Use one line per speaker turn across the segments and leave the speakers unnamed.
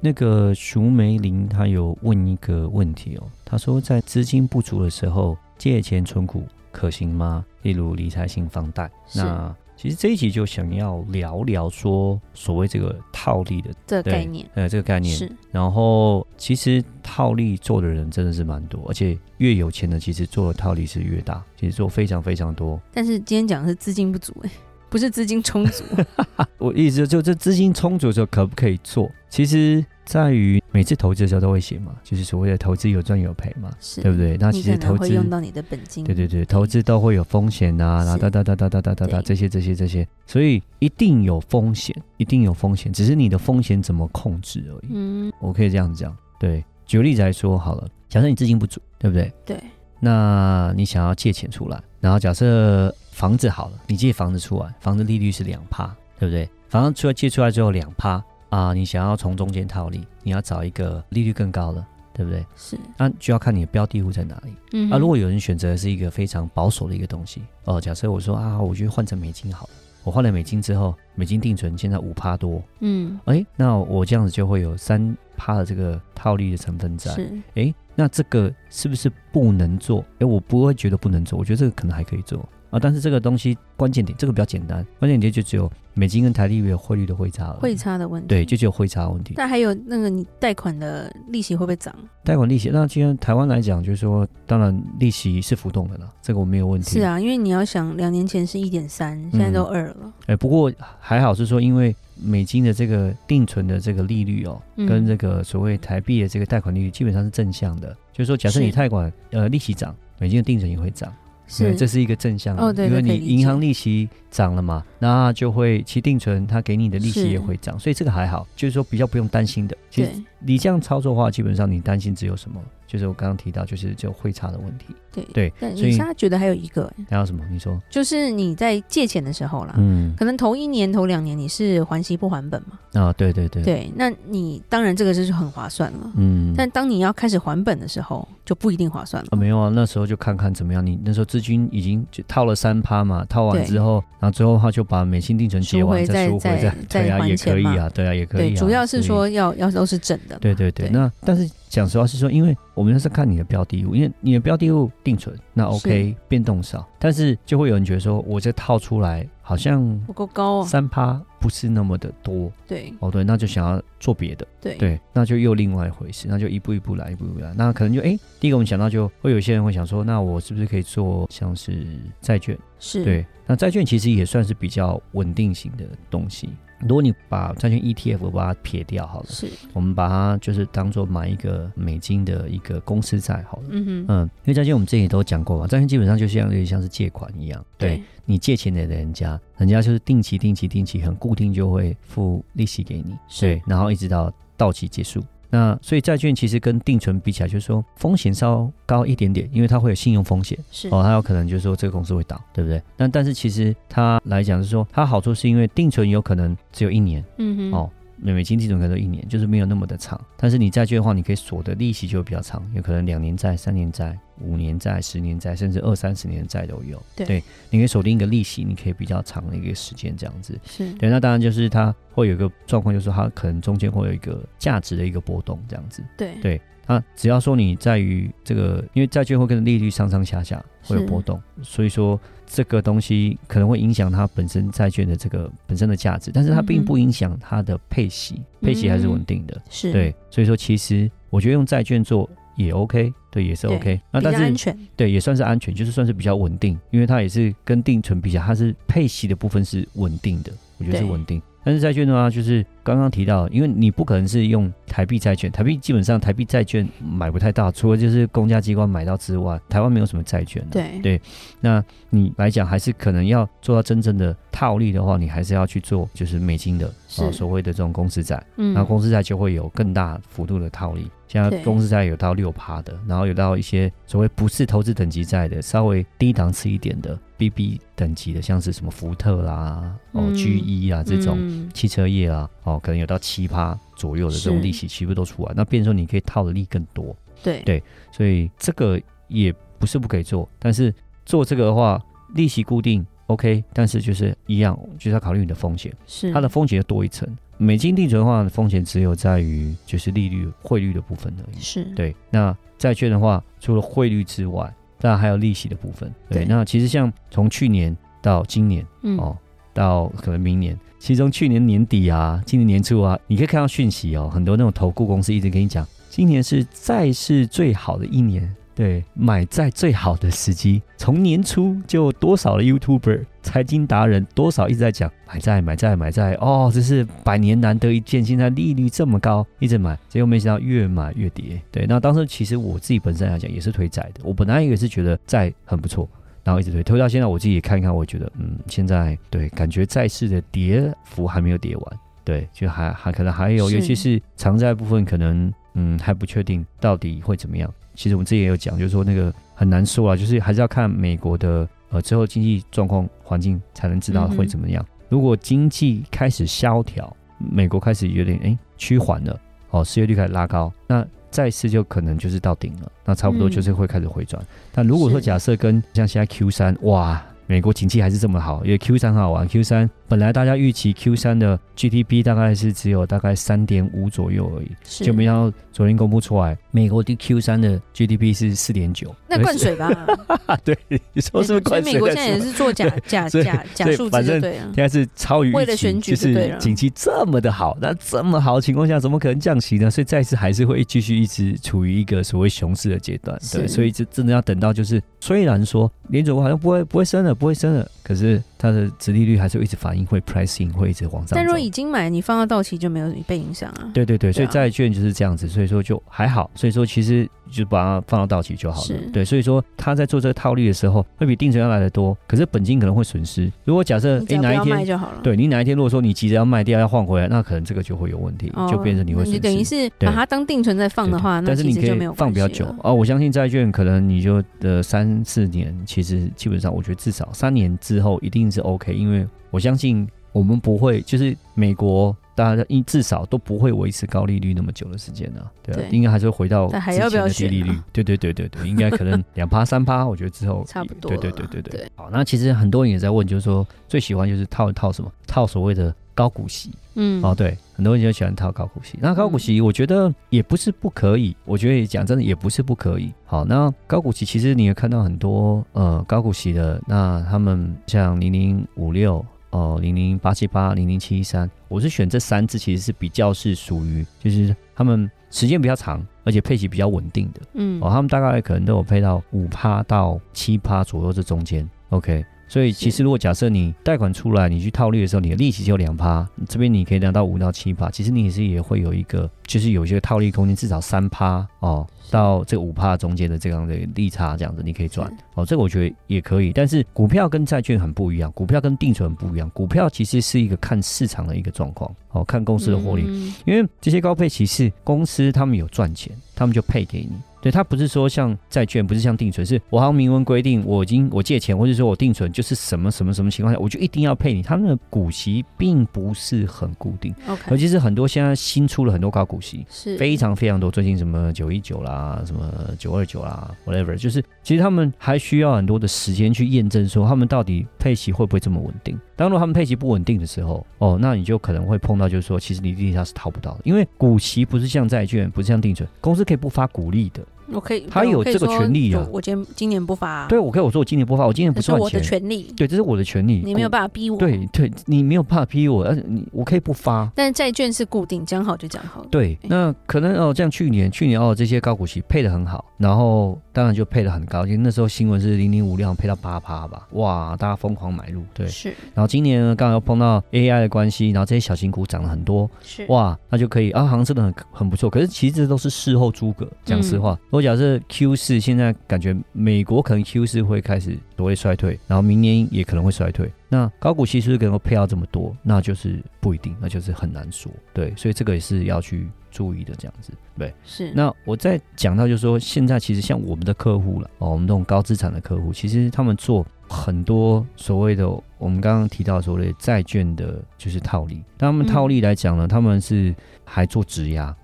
那个淑梅林他有问一个问题哦，他说在资金不足的时候借钱存股可行吗？例如理财型房贷。那其实这一集就想要聊聊说所谓这个套利的
这个概念，
呃，这个概念
是。
然后其实套利做的人真的是蛮多，而且越有钱的其实做的套利是越大，其实做非常非常多。
但是今天讲的是资金不足哎。不是资金充足，
我意思就这资金充足的时候可不可以做？其实在于每次投资的时候都会写嘛，就是所谓的投资有赚有赔嘛，对不对？那其实投资
会用到你的本金，
对对对，投资都会有风险啊，然后哒哒哒哒哒哒哒哒这些这些这些，所以一定有风险，一定有风险，只是你的风险怎么控制而已。嗯，我可以这样讲，对，举个例子来说好了，假设你资金不足，对不对？
对，
那你想要借钱出来，然后假设。房子好了，你借房子出来，房子利率是两趴，对不对？房子出来借出来之后两趴啊，你想要从中间套利，你要找一个利率更高的，对不对？
是，
那就要看你的标的物在哪里。嗯，啊，如果有人选择的是一个非常保守的一个东西，哦，假设我说啊，我觉得换成美金好了，我换了美金之后，美金定存现在五趴多，嗯，哎，那我这样子就会有三趴的这个套利的成分在，是，哎，那这个是不是不能做？哎，我不会觉得不能做，我觉得这个可能还可以做。啊，但是这个东西关键点，这个比较简单，关键点就只有美金跟台币有汇率的汇差
了，汇差的问题，
对，就只有汇差问题。
那还有那个你贷款的利息会不会涨？
贷款利息，那今天台湾来讲，就是说，当然利息是浮动的啦，这个我没有问题。
是啊，因为你要想，两年前是一点三，现在都二了。哎、
嗯，不过还好是说，因为美金的这个定存的这个利率哦，嗯、跟这个所谓台币的这个贷款利率基本上是正向的，就是说，假设你贷款呃利息涨，美金的定存也会涨。是，这是一个正向的，哦、对对，因为你银行利息涨了嘛，那就会其定存，它给你的利息也会涨，所以这个还好，就是说比较不用担心的。其实你这样操作的话，基本上你担心只有什么？就是我刚刚提到，就是就汇差的问题。
对
对，
但里莎觉得还有一个，
还有什么？你说，
就是你在借钱的时候啦，嗯，可能头一年、头两年你是还息不还本嘛？
啊，对对对，
对，那你当然这个就是很划算了，嗯，但当你要开始还本的时候，就不一定划算了。
啊，没有啊，那时候就看看怎么样。你那时候资金已经就套了三趴嘛，套完之后，然后最后他就把美金定存结完再赎回再再还钱嘛，也可以啊，对啊，也可以。
主要是说要要都是整的。
对对对，那但是。讲实话是说，因为我们是看你的标的物，因为你的标的物定存，那 OK 变动少，但是就会有人觉得说，我这套出来好像不够高，三趴不是那么的多，对，哦对，那就想要做别的，对。对，那就又另外一回事，那就一步一步来，一步一步来，那可能就哎，第一个我们想到就会有些人会想说，那我是不是可以做像是债券？是。对，那债券其实也算是比较稳定型的东西。如果你把债券 ETF 把它撇掉好了，是。我们把它就是当做买一个美金的一个公司债好了，嗯哼，嗯，因为债券我们之前也都讲过嘛，债券基本上就像有点像是借款一样，对，对你借钱给人家，人家就是定期定期定期很固定就会付利息给你，是。对，然后一直到到期结束。那所以债券其实跟定存比起来，就是说风险稍高一点点，因为它会有信用风险，是哦，它有可能就是说这个公司会倒，对不对？但但是其实它来讲是说，它好处是因为定存有可能只有一年，嗯哼，哦。美美金定存可能一年，就是没有那么的长。但是你债券的话，你可以锁的利息就会比较长，有可能两年债、三年债、五年债、十年债，甚至二三十年债都有。对，对，你可以锁定一个利息，你可以比较长的一个时间这样子。是对，那当然就是它会有一个状况，就是它可能中间会有一个价值的一个波动这样子。对对。那，只要说你在于这个，因为债券会跟利率上上下下会有波动，所以说这个东西可能会影响它本身债券的这个本身的价值，但是它并不影响它的配息，嗯、配息还是稳定的。是对，所以说其实我觉得用债券做也 OK，对，也是 OK。那但是安全，对，也算是安全，就是算是比较稳定，因为它也是跟定存比较，它是配息的部分是稳定的，我觉得是稳定。但是债券的话，就是刚刚提到，因为你不可能是用台币债券，台币基本上台币债券买不太到，除了就是公家机关买到之外，台湾没有什么债券。
对
对，那你来讲还是可能要做到真正的套利的话，你还是要去做就是美金的啊，所谓的这种公司债，嗯，然后公司债就会有更大幅度的套利。像公司债有到六趴的，然后有到一些所谓不是投资等级债的，稍微低档次一点的 BB 等级的，像是什么福特啦、哦 G 一啊这种汽车业啊，哦可能有到七趴左右的这种利息，其实都出来。那变成说你可以套的利更多。
对
对，所以这个也不是不可以做，但是做这个的话，利息固定 OK，但是就是一样，就是要考虑你的风险，
是
它的风险要多一层。美金定存的话，风险只有在于就是利率、汇率的部分而已。
是
对。那债券的话，除了汇率之外，当然还有利息的部分。对。对那其实像从去年到今年，嗯、哦，到可能明年，其中去年年底啊，今年年初啊，你可以看到讯息哦，很多那种投顾公司一直跟你讲，今年是债市最好的一年。对，买债最好的时机，从年初就多少的 YouTuber、财经达人，多少一直在讲买债、买债、买债哦，这是百年难得一见。现在利率这么高，一直买，结果没想到越买越跌。对，那当时其实我自己本身来讲也是推债的，我本来也是觉得债很不错，然后一直推，推到现在我自己也看一看，我觉得嗯，现在对，感觉债市的跌幅还没有跌完，对，就还还可能还有，尤其是长债部分，可能嗯还不确定到底会怎么样。其实我们之前也有讲，就是说那个很难说啊，就是还是要看美国的呃之后经济状况环境才能知道会怎么样。嗯、如果经济开始萧条，美国开始有点哎趋缓了，哦失业率开始拉高，那再次就可能就是到顶了，那差不多就是会开始回转。嗯、但如果说假设跟像现在 Q 三哇。美国景气还是这么好，因为 Q 三很好玩。Q 三本来大家预期 Q 三的 GDP 大概是只有大概三点五左右而已，是就没想到昨天公布出来，美国的 Q 三的 GDP 是四点九。
那灌水吧？
对，你说是不是灌水？
美国现在也是做假 假假假数字，反正现
在是超于，
为了选举
就是景气这么的好，那这么好的情况下，怎么可能降息呢？所以再次还是会继续一直处于一个所谓熊市的阶段。对，所以这真的要等到就是，虽然说联准会好像不会不会升了，不会升了，可是。它的殖利率还是会一直反映，会 pricing 会一直往上。
但如果已经买，你放到到期就没有被影响啊。
对对对，所以债券就是这样子，所以说就还好。所以说其实就把它放到到期就好了。对，所以说他在做这个套利的时候，会比定存要来的多，可是本金可能会损失。如果假设哎哪一天就好了，对你哪一天如果说你急着要卖掉要换回来，那可能这个就会有问题，就变成你会损失。你
等于是把它当定存在放的话，那其实就没有
放比较久哦。我相信债券可能你就的三四年，其实基本上我觉得至少三年之后一定是 OK，因为。我相信我们不会，就是美国，大家应至少都不会维持高利率那么久的时间呢、啊。对，对应该还是会回到之前的低利率。对对对对对，应该可能 两趴三趴，我觉得之后
差不多。
对对对对对。对好，那其实很多人也在问，就是说最喜欢就是套一套什么？套所谓的高股息。嗯。哦，对，很多人就喜欢套高股息。那高股息，我觉得也不是不可以。我觉得讲真的，也不是不可以。好，那高股息其实你也看到很多呃高股息的，那他们像零零五六。哦，零零八七八零零七一三，我是选这三只，其实是比较是属于，就是他们时间比较长，而且配息比较稳定的。嗯，哦，他们大概可能都有配到五趴到七趴左右这中间。OK，所以其实如果假设你贷款出来，你去套利的时候，你的利息只有两趴，这边你可以拿到五到七趴，其实你也是也会有一个，就是有一些套利空间，至少三趴哦。到这个五趴中间的这样的利差，这样子你可以赚哦，这个我觉得也可以。但是股票跟债券很不一样，股票跟定存不一样。股票其实是一个看市场的一个状况，哦，看公司的获利，因为这些高配息是公司他们有赚钱，他们就配给你。对，它不是说像债券，不是像定存，是我好像明文规定，我已经我借钱，或者说我定存，就是什么什么什么情况下，我就一定要配你。他们的股息并不是很固定.尤其是很多现在新出了很多高股息，是非常非常多。最近什么九一九啦，什么九二九啦，whatever，就是其实他们还需要很多的时间去验证，说他们到底配齐会不会这么稳定。当如果他们配齐不稳定的时候，哦，那你就可能会碰到，就是说，其实你利息是逃不到的，因为股息不是像债券，不是像定存，公司可以不发股利的。
我可以，
他有这个权利啊。
我今今年不发、啊，
对，我可以我说我今年不发，我今年不赚钱，
是我的权利。
对，这是我的权利。
你没有办法逼我。
对对，你没有办法逼我，而且你我可以不发。
但是债券是固定，讲好就讲好。
对，那可能哦，像去年去年哦，这些高股息配的很好，然后当然就配的很高，因为那时候新闻是零零五六配到八趴吧，哇，大家疯狂买入。对，
是。
然后今年呢，刚好又碰到 AI 的关系，然后这些小型股涨了很多，
是
哇，那就可以啊，好像真的很很不错。可是其实这都是事后诸葛，讲实话。我、嗯、假设 Q 四现在感觉美国可能 Q 四会开始所谓衰退，然后明年也可能会衰退。那高股息是不是能够配到这么多？那就是不一定，那就是很难说。对，所以这个也是要去注意的，这样子。对，
是。
那我再讲到就是说，现在其实像我们的客户了哦，我们这种高资产的客户，其实他们做很多所谓的我们刚刚提到所谓的债券的，就是套利。但他们套利来讲呢，嗯、他们是还做质押。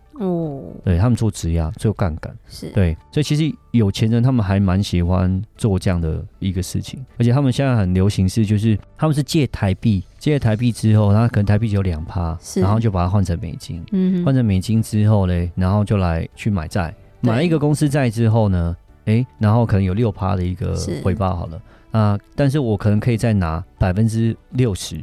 哦，对他们做质押做杠杆。
是。
对，所以其实有钱人他们还蛮喜欢做这样的一个事情，而且他们现在很流行是就是他们是借台币，借台币之后，然后可能台币只有两趴，然后就把它换成美金，嗯，换成美金之后嘞，然后就来去买债，买一个公司债之后呢，哎，然后可能有六趴的一个回报好了。啊，但是我可能可以再拿百分之六十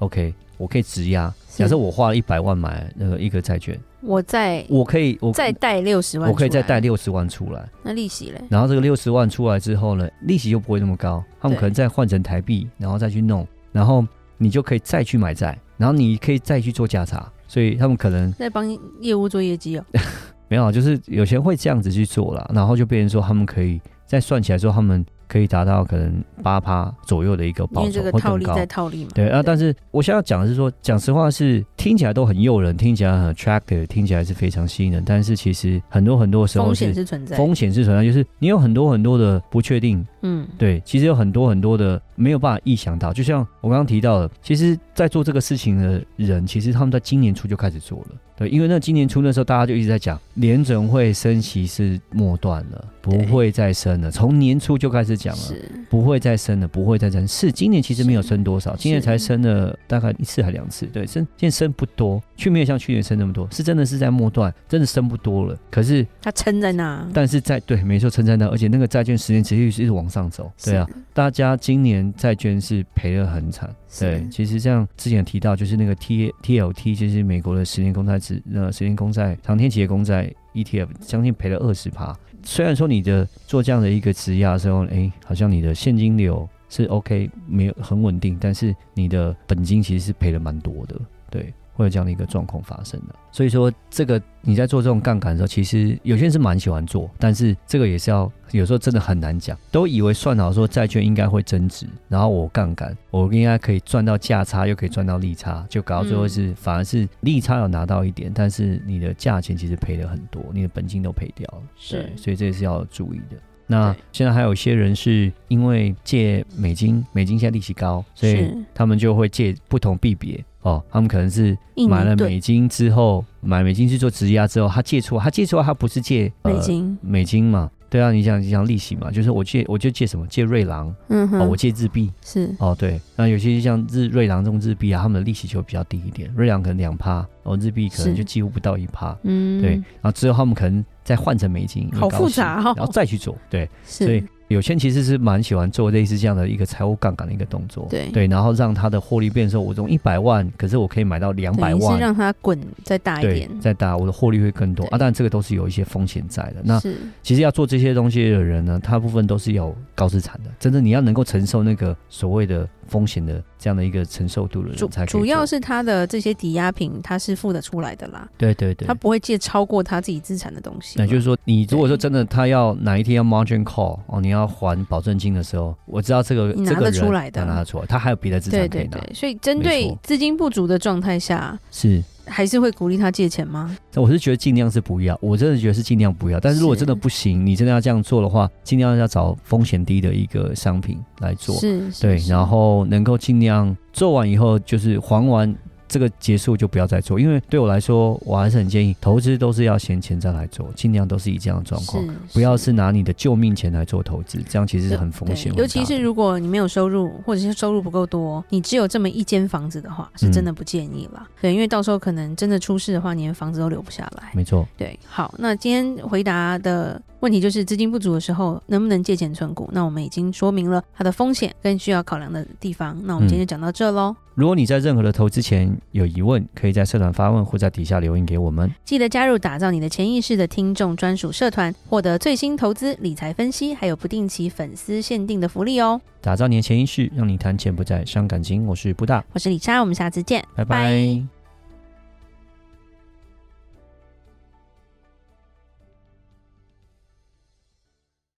，OK，我可以质押，假设我花了一百万买那个一个债券。
我再
我可以我
再贷六十万，
我可以再贷六十万出来。
那利息嘞？
然后这个六十万出来之后呢，利息就不会那么高。他们可能再换成台币，然后再去弄，然后你就可以再去买债，然后你可以再去做价差。所以他们可能
在帮业务做业绩哦。
没有，就是有些人会这样子去做啦，然后就变成说他们可以再算起来之后他们。可以达到可能八趴左右的一个报酬，或更高。
套利嘛。
对啊，但是我现在要讲的是说，讲实话是听起来都很诱人，听起来很 attractive，听起来是非常吸引人。但是其实很多很多时候是风险是存在，风险是存在，就是你有很多很多的不确定。嗯，对，其实有很多很多的没有办法意想到。就像我刚刚提到的，其实，在做这个事情的人，其实他们在今年初就开始做了。对，因为那今年初那时候，大家就一直在讲，联准会升息是末段了。不会再升了，从年初就开始讲了，是不会再升了，不会再升。是今年其实没有升多少，今年才升了大概一次还两次，对，升现在升不多，却没有像去年升那么多，是真的是在末段，真的升不多了。可是
它撑在那，
但是在对，没错，撑在那，而且那个债券十年持续是一直往上走，对啊，大家今年债券是赔得很惨，对，其实像之前提到，就是那个 T T L T，就是美国的十年公债指，呃，十年公债长天期的公债 E T F，将近赔了二十趴。虽然说你的做这样的一个质押的时候，哎，好像你的现金流是 OK，没有很稳定，但是你的本金其实是赔了蛮多的，对。会有这样的一个状况发生的，所以说这个你在做这种杠杆的时候，其实有些人是蛮喜欢做，但是这个也是要有时候真的很难讲。都以为算好说债券应该会增值，然后我杠杆，我应该可以赚到价差，又可以赚到利差，就搞到最后是、嗯、反而是利差有拿到一点，但是你的价钱其实赔了很多，你的本金都赔掉了。是，所以这也是要注意的。那现在还有一些人是因为借美金，美金现在利息高，所以他们就会借不同币别。哦，他们可能是买了美金之后，买美金去做质押之后，他借出，他借出，他不是借美金，呃，美金嘛？对啊，你想你想利息嘛？就是我借，我就借什么？借瑞郎，嗯哼，哦，我借日币，是哦，对。那有些像日瑞郎这种日币啊，他们的利息就会比较低一点，瑞郎可能两趴，哦，日币可能就几乎不到一趴，嗯，对。然后之后他们可能再换成美金，
好复杂哦，
然后再去做，对，所以。有钱其实是蛮喜欢做类似这样的一个财务杠杆的一个动作，对对，然后让他的获利变成说，我从一百万，可是我可以买到两百万，
是让他滚再大一点，
再大，我的获利会更多啊。当然这个都是有一些风险在的。那其实要做这些东西的人呢，大部分都是有高资产的，真的你要能够承受那个所谓的。风险的这样的一个承受度的人才
主，要是他的这些抵押品，他是付得出来的啦。
对对对，
他不会借超过他自己资产的东西。
那就是说，你如果说真的他要哪一天要 margin call 哦，你要还保证金的时候，我知道这个
拿得出来的，
拿得出来，他还有别的资产可以拿。对对对，
所以针对资金不足的状态下
是。
还是会鼓励他借钱吗？
我是觉得尽量是不要，我真的觉得是尽量不要。但是如果真的不行，你真的要这样做的话，尽量要找风险低的一个商品来做，是，对，然后能够尽量做完以后，就是还完这个结束就不要再做。因为对我来说，我还是很建议投资都是要先钱再来做，尽量都是以这样的状况，不要是拿你的救命钱来做投资，这样其实是很风险。
尤其是如果你没有收入，或者是收入不够多，你只有这么一间房子的话，是真的不建议了。嗯、对，因为到时候可能真的出事的话，你连房子都留不下来。
没错。
对，好，那今天回答的问题就是资金不足的时候能不能借钱存股？那我们已经说明了它的风险跟需要考量的地方。那我们今天就讲到这喽。
如果你在任何的投资前有疑问，可以在社团发问或在底下留言给我们。
记得加入打造你的潜意识的听众专属社团，获得最新投资理财分析，还有不定期粉丝限定的福利哦。
打造你的潜意识，让你谈钱不再伤感情。我是布大，
我是李莎，我们下次见，
拜拜。